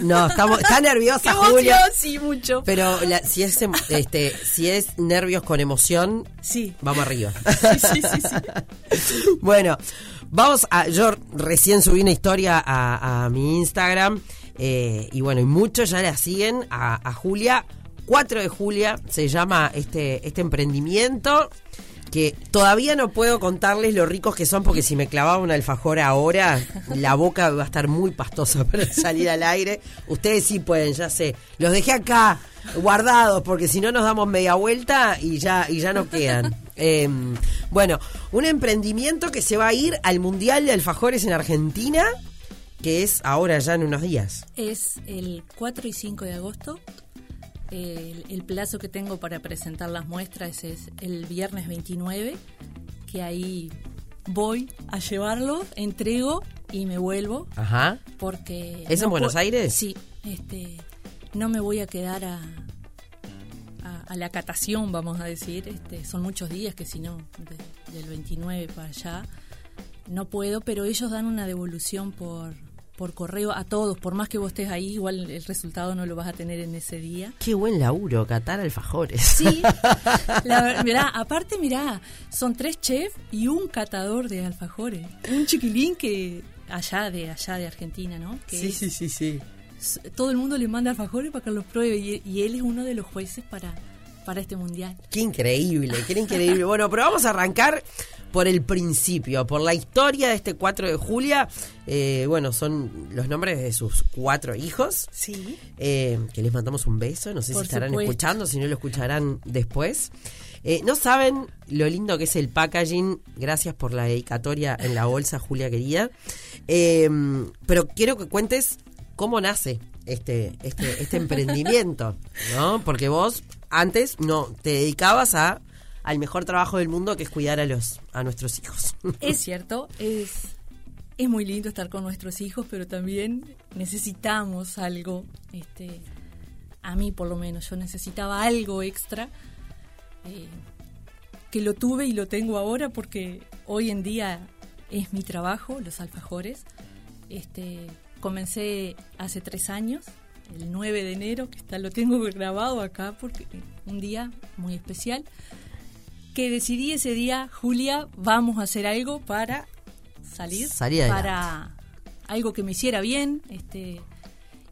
No, estamos, está nerviosa. Julia. Sí, mucho. Pero la- si es em- este, si es nervios con emoción, Sí. vamos arriba. Sí, sí, sí, sí. bueno, vamos a. Yo recién subí una historia a, a mi Instagram. eh, y bueno, y muchos ya la siguen a, a Julia. 4 de Julia se llama este, este emprendimiento. Que todavía no puedo contarles lo ricos que son, porque si me clavaba un alfajor ahora, la boca va a estar muy pastosa para salir al aire. Ustedes sí pueden, ya sé. Los dejé acá guardados, porque si no nos damos media vuelta y ya, y ya no quedan. Eh, bueno, un emprendimiento que se va a ir al Mundial de Alfajores en Argentina, que es ahora ya en unos días. Es el 4 y 5 de agosto. El, el plazo que tengo para presentar las muestras es el viernes 29, que ahí voy a llevarlo, entrego y me vuelvo. Ajá. Porque ¿Es en no Buenos pu- Aires? Sí, este, no me voy a quedar a, a, a la catación, vamos a decir. Este, son muchos días que si no, de- del 29 para allá, no puedo, pero ellos dan una devolución por, por correo a todos. Por más que vos estés ahí, igual el resultado no lo vas a tener en ese día. Qué buen laburo, catar alfajores. Sí, la mirá, aparte, mirá, son tres chefs y un catador de alfajores. Un chiquilín que allá de allá de Argentina, ¿no? Que Sí, sí, sí, sí. todo el mundo le manda alfajores para que los pruebe y, y él es uno de los jueces para, para este mundial. Qué increíble, qué increíble. Bueno, pero vamos a arrancar por el principio, por la historia de este 4 de Julia. Eh, bueno, son los nombres de sus cuatro hijos. Sí. eh, que les mandamos un beso. No sé Por si estarán supuesto. escuchando, si no lo escucharán después. Eh, no saben lo lindo que es el packaging. Gracias por la dedicatoria en la bolsa, Julia querida. Pero quiero que cuentes cómo nace este, este, este emprendimiento, ¿no? Porque vos antes no te dedicabas a al mejor trabajo del mundo que es cuidar a los a nuestros hijos. Es cierto, es, es muy lindo estar con nuestros hijos, pero también necesitamos algo, este, a mí por lo menos, yo necesitaba algo extra, eh, que lo tuve y lo tengo ahora porque hoy en día es mi trabajo, los alfajores. Este, comencé hace tres años, el 9 de enero, que está, lo tengo grabado acá porque un día muy especial que decidí ese día, Julia, vamos a hacer algo para salir, Salir adelante. para algo que me hiciera bien, este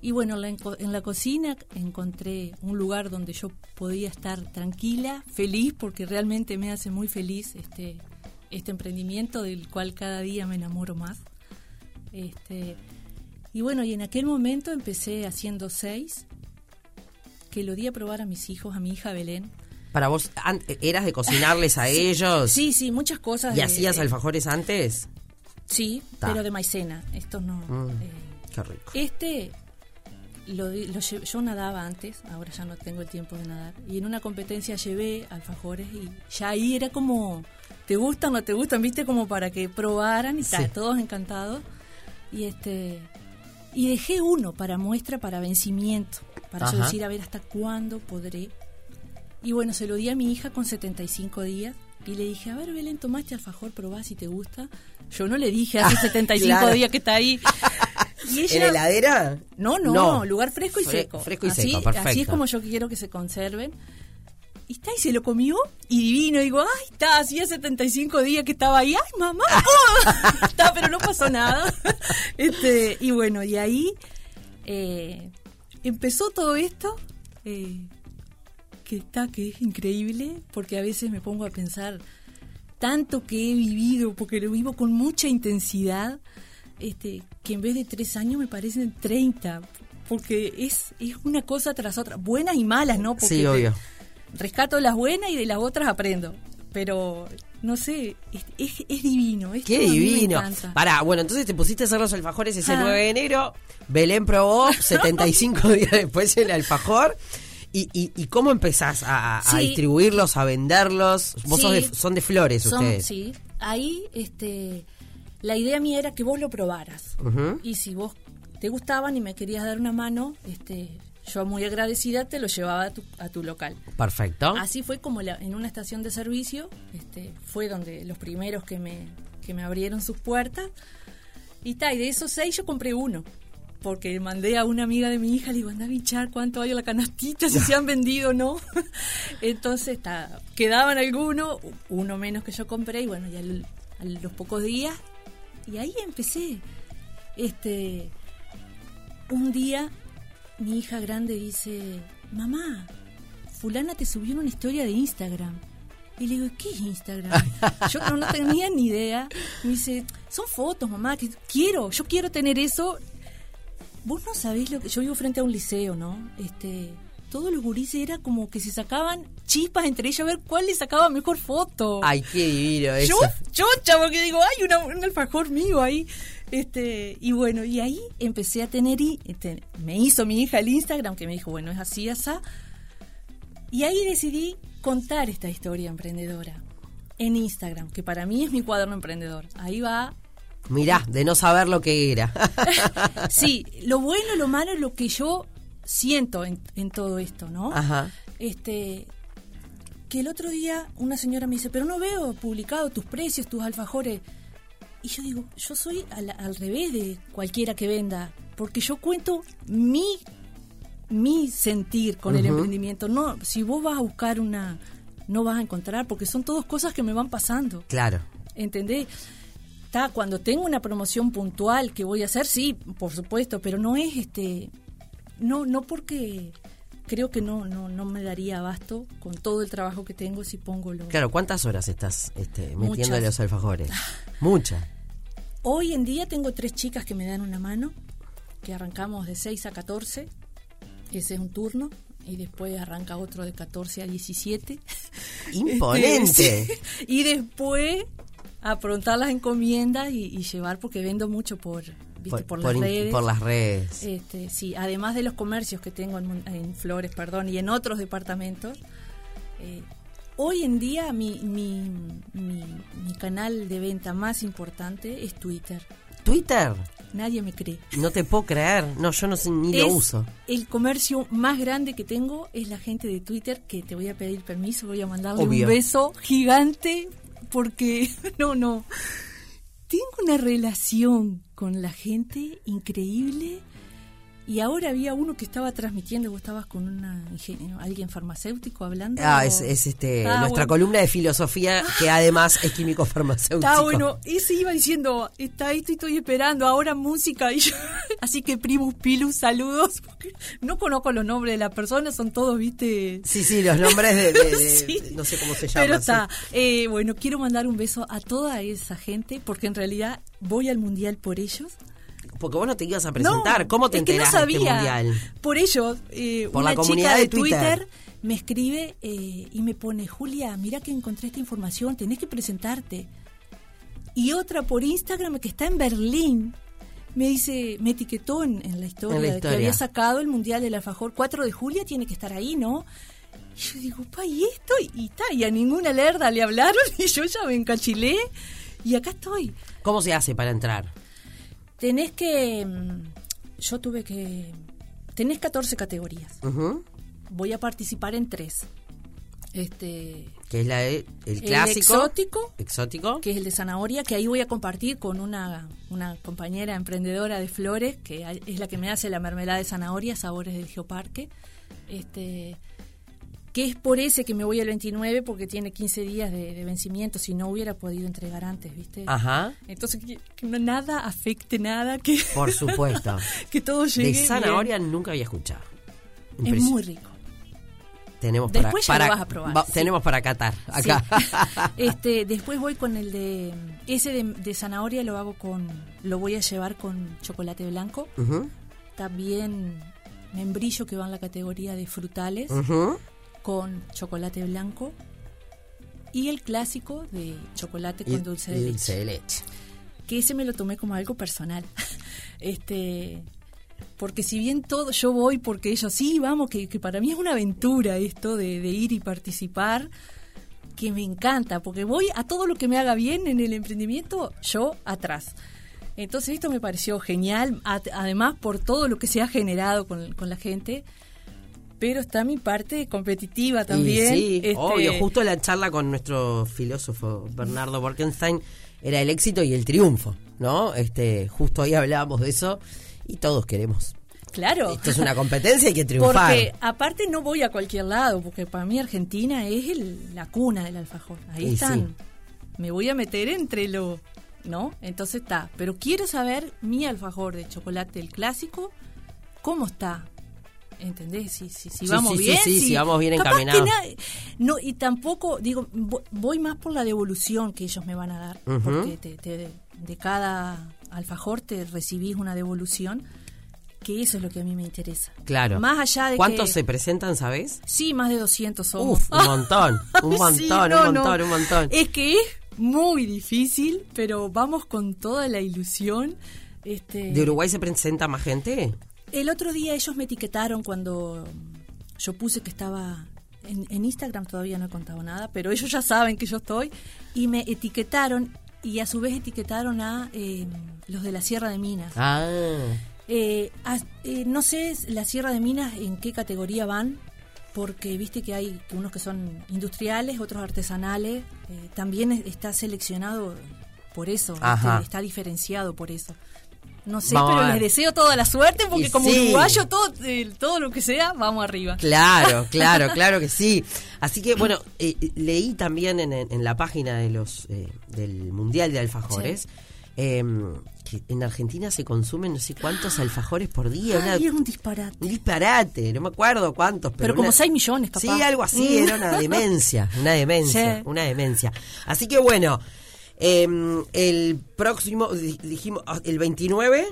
y bueno, en la, enco- en la cocina encontré un lugar donde yo podía estar tranquila, feliz, porque realmente me hace muy feliz este este emprendimiento del cual cada día me enamoro más. Este y bueno, y en aquel momento empecé haciendo seis que lo di a probar a mis hijos, a mi hija Belén. Para vos, ¿eras de cocinarles a ellos? Sí, sí, muchas cosas. ¿Y de- hacías alfajores antes? Sí, Ta. pero de maicena. Estos no. Mm. eh, Qué rico. este, lo, yo nadaba antes, ahora ya no tengo el tiempo de nadar. Y en una competencia llevé alfajores y ya ahí era como, ¿te gustan o no te gustan? ¿Viste? Como para que probaran y Sí. todos encantados. Y este y dejé uno para muestra, para vencimiento, para yo decir, a ver hasta cuándo podré. Y bueno, se lo di a mi hija con 75 días y le dije, a ver, Belén, tomaste alfajor, probá si te gusta. Yo no le dije hace 75 claro. días que está ahí. Y ¿En heladera? no, no, No. lugar fresco y Fre- seco. fresco y así, seco, perfecto. Así es como yo quiero que se conserven. Y está, y se lo comió, y divino. Digo, ay, está, hacía 75 días que estaba ahí. Ay, mamá, ¿cómo? está, pero no pasó nada. este Y bueno, y ahí eh, empezó todo esto, eh, que está, que es increíble, porque a veces me pongo a pensar tanto que he vivido, porque lo vivo con mucha intensidad, este, que en vez de tres años me parecen 30, porque es, es una cosa tras otra, buenas y malas, ¿no? Porque Sí, obvio. rescato las buenas y de las otras aprendo, pero no sé, es, es, es divino. esto Qué divino. Pará, bueno, entonces te pusiste a hacer los alfajores ese Ah. 9 de enero. Belén probó 75 días después el alfajor. ¿Y, y, y cómo empezás a, a Sí. distribuirlos, a venderlos? Vos sos de- son de flores Son- ustedes. Sí, ahí este, la idea mía era que vos lo probaras. Y si vos te gustaban y me querías dar una mano, este, yo muy agradecida te lo llevaba a tu, a tu local. Perfecto. Así fue como la- en una estación de servicio, este, fue donde los primeros que me, que me abrieron sus puertas. Y y de esos seis yo compré uno. Porque mandé a una amiga de mi hija, le digo, anda a bichar cuánto hay en la canastita, si se han vendido o no. Entonces quedaban algunos, uno menos que yo compré, y bueno, ya a los pocos días, y ahí empecé. Este, un día mi hija grande dice, mamá, fulana te subió una historia de Instagram. Y le digo, ¿qué es Instagram? Yo no, no tenía ni idea. Me dice, son fotos, mamá, que quiero, yo quiero tener eso. Vos no sabés lo que. Yo vivo frente a un liceo, ¿no? Este. Todos los gurises era como que se sacaban chispas entre ellos a ver cuál le sacaba mejor foto. Ay, qué divino eso. Yo, chocha, porque digo, hay una, un alfajor mío ahí. Este, y bueno, y ahí empecé a tener, y este, me hizo mi hija el Instagram, que me dijo, bueno, es así, así. Y ahí decidí contar esta historia emprendedora en Instagram, que para mí es mi cuaderno emprendedor. Ahí va Mirá, de no saber lo que era. sí, lo bueno, lo malo es lo que yo siento en, todo esto, ¿no? Ajá. Este, que el otro día una señora me dice, pero no veo publicado tus precios, tus alfajores. Y yo digo, yo soy al, revés de cualquiera que venda, porque yo cuento mi, mi sentir con el emprendimiento. No, si vos vas a buscar una, no vas a encontrar, porque son todas cosas que me van pasando. Claro. ¿Entendés? Está, cuando tengo una promoción puntual que voy a hacer, sí, por supuesto, pero no es este, no, no porque creo que no, no, no me daría abasto con todo el trabajo que tengo si pongo lo. Claro, ¿cuántas horas estás este, metiéndole los alfajores? Muchas. Hoy en día tengo tres chicas que me dan una mano, que arrancamos de 6 a 14, ese es un turno, y después arranca otro de 14 a 17. Imponente. y después aprontar las encomiendas y, llevar porque vendo mucho por por, las redes. por las redes. Este, sí además de los comercios que tengo en, Flores perdón y en otros departamentos eh, hoy en día mi, mi, mi, canal de venta más importante es Twitter. Twitter nadie me cree. No te puedo creer. No yo no sé ni lo uso. el comercio más grande que tengo es la gente de Twitter que te voy a pedir permiso voy a mandarle un beso gigante porque no, no. Tengo una relación con la gente increíble y ahora había uno que estaba transmitiendo, vos estabas con una alguien farmacéutico hablando. Ah, es, este ah, nuestra columna de filosofía que además es químico farmacéutico. Está bueno, ese iba diciendo, está ahí, estoy esperando, ahora música. Y así que Primus Pilus, saludos. no conozco los nombres de las personas, son todos, viste. Sí, sí, los nombres de, no sé cómo se llaman. Pero está, eh, bueno, quiero mandar un beso a toda esa gente porque en realidad voy al mundial por ellos porque vos no te ibas a presentar. ¿Cómo te enteraste no sabía. mundial? Por ello, eh, una chica de, Twitter. me escribe eh, y me pone, Julia, mira que encontré esta información, tenés que presentarte. Y otra por Instagram que está en Berlín, me dice, me etiquetó en, la, historia de que había sacado el Mundial del Alfajor. 4 de julio tiene que estar ahí, ¿no? Y yo digo, pa, ¿y esto? Y, está, y a ninguna lerda le hablaron y yo ya me encachilé y acá estoy. ¿Cómo se hace para entrar? Tenés que... Mm, yo tuve que... Tenés 14 categorías. Voy a participar en tres. Este, que es la el clásico exótico, exótico, que es el de zanahoria, que ahí voy a compartir con una, una compañera emprendedora de flores, que es la que me hace la mermelada de zanahoria, sabores del Geoparque. Este, que es por ese que me voy al 29 porque tiene 15 días de, vencimiento, si no hubiera podido entregar antes, ¿viste? Ajá. Entonces, que, nada afecte nada, que... Por supuesto. que todo llegue De zanahoria nunca había escuchado. Es muy rico. Tenemos después para, ya lo vas a probar. Tenemos para catar acá. este, después voy con el de ese de, zanahoria lo hago con lo voy a llevar con chocolate blanco. También membrillo que va en la categoría de frutales con chocolate blanco y el clásico de chocolate con dulce, de leche. Que ese me lo tomé como algo personal. este porque si bien todo yo voy porque ellos sí, vamos, que, para mí es una aventura esto de, ir y participar, que me encanta, porque voy a todo lo que me haga bien en el emprendimiento, yo atrás. Entonces esto me pareció genial, además por todo lo que se ha generado con, con la gente pero está mi parte competitiva también. sí, este, obvio. Justo la charla con nuestro filósofo Bernardo Borkenstein era el éxito y el triunfo, ¿no? Este, justo ahí hablábamos de eso. Y todos queremos. Claro. Esto es una competencia, hay que triunfar. Porque aparte no voy a cualquier lado, porque para mí Argentina es el- la cuna del alfajor. Ahí Y están. sí. Me voy a meter entre lo... ¿No? Entonces está. Pero quiero saber mi alfajor de chocolate, el clásico, ¿cómo está? ¿Entendés? Si, si, si Sí, vamos sí, sí, bien. sí, si vamos bien encaminados. na- no, y tampoco, digo, vo- voy más por la devolución que ellos me van a dar. Porque te- te- de cada alfajor te recibís una devolución, que eso es lo que a mí me interesa. Claro. Más allá de ¿Cuántos que- se presentan, sabes? Sí, más de 200 somos. Uf, un montón, un montón, un montón, no. un montón. Es que es muy difícil, pero vamos con toda la ilusión. Este, ¿De Uruguay se presenta más gente? El otro día ellos me etiquetaron cuando yo puse que estaba en, en Instagram, todavía no he contado nada, pero ellos ya saben que yo estoy, y me etiquetaron y a su vez etiquetaron a eh, los de la Sierra de Minas. Ah, Eh, a- eh, no sé la Sierra de Minas en qué categoría van, porque viste que hay unos que son industriales, otros artesanales. eh, también es- está seleccionado por eso, está diferenciado por eso. No sé, Vamos pero les deseo toda la suerte porque Y como sí. uruguayo todo, eh, todo lo que sea, vamos arriba. claro, claro, claro que sí. Así que, bueno, eh, leí también en, en la página de los eh, del Mundial de Alfajores eh, que en Argentina se consumen no sé cuántos alfajores por día. una- Ay, es un disparate. un disparate, no me acuerdo cuántos. Pero, Pero como una- 6 millones, capaz. Sí, algo así, Mm. era una demencia, una demencia, Sí. una demencia. Así que bueno, eh, el próximo, di- dijimos, ah, el 29.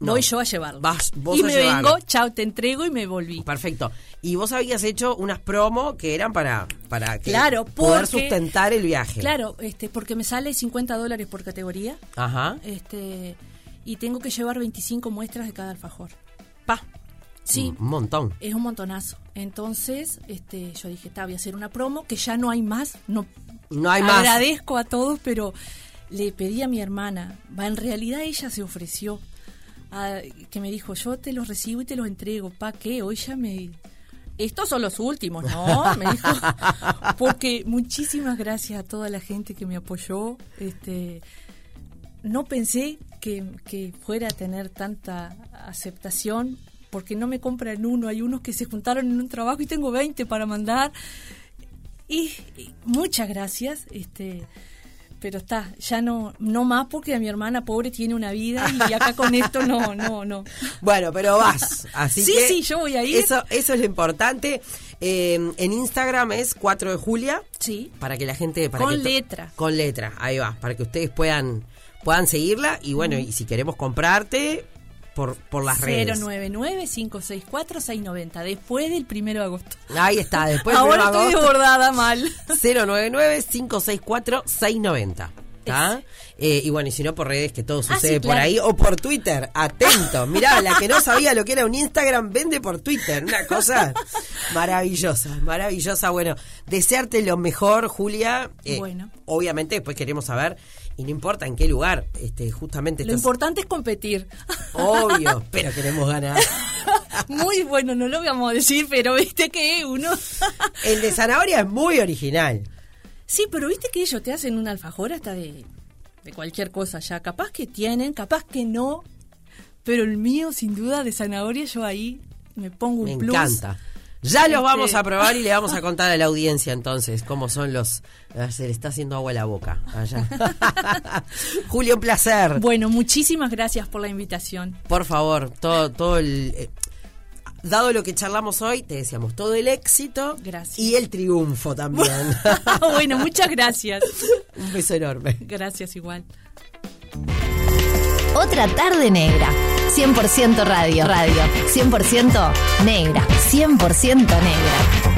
no. Voy yo a llevarlo. Vas vos y a me llevarlo. vengo, chao, te entrego y me volví. Perfecto. Y vos habías hecho unas promo que eran para, para que Claro, poder sustentar el viaje. Claro, este, porque me sale 50 dólares por categoría. Ajá. este y tengo que llevar 25 muestras de cada alfajor. Pa. Sí, Un montón. es un montonazo. Entonces, este yo dije, está, voy a hacer una promo que ya no hay más, no No hay más. Agradezco a todos, pero le pedí a mi hermana, va, en realidad ella se ofreció a- que me dijo, "Yo te los recibo y te los entrego." ¿Pa qué? Hoy ya me estos son los últimos, ¿no? Me dijo. Porque muchísimas gracias a toda la gente que me apoyó. Este, no pensé que, que fuera a tener tanta aceptación, porque no me compran uno. Hay unos que se juntaron en un trabajo y tengo 20 para mandar. Y, y muchas gracias. Este, pero está, ya no, no más porque mi hermana pobre tiene una vida y acá con esto no, no, no. Bueno, pero vas. Así Sí, que sí, yo voy a ir. Eso, eso es lo importante. Eh, en Instagram es 4 de Julia. Sí. Para que la gente. Para Con que letra. Con letra, ahí va. Para que ustedes puedan, puedan seguirla. Y bueno, y si queremos comprarte, por, por las redes. 099-564-690, después del primero de agosto. Ahí está, después del Ahora estoy desbordada mal. 099-564-690. ¿Está? Eh, y bueno, y si no por redes, que todo Ah, sucede sí, por claro. ahí, o por Twitter, atento. Mirá, la que no sabía lo que era un Instagram, vende por Twitter. Una cosa maravillosa, maravillosa. Bueno, desearte lo mejor, Julia. Eh, Bueno. Obviamente después queremos saber, y no importa en qué lugar, este, justamente Lo estás- importante es competir. Obvio, pero queremos ganar. Muy bueno, no lo vamos a decir, pero viste que uno... El de zanahoria es muy original. Sí, pero viste que ellos te hacen un alfajor hasta de, de cualquier cosa ya. Capaz que tienen, capaz que no, pero el mío, sin duda, de zanahoria, yo ahí me pongo un Me plus. encanta. Ya los Este- vamos a probar y le vamos a contar a la audiencia entonces cómo son los... ah, Se le está haciendo agua a la boca allá. Julio, un placer. Bueno, muchísimas gracias por la invitación. Por favor, todo, todo el... eh, dado lo que charlamos hoy, te decíamos todo el éxito Gracias. y el triunfo también. bueno, muchas gracias. un beso enorme. Gracias igual. Otra tarde negra. 100% radio. Radio. 100% negra. 100% negra.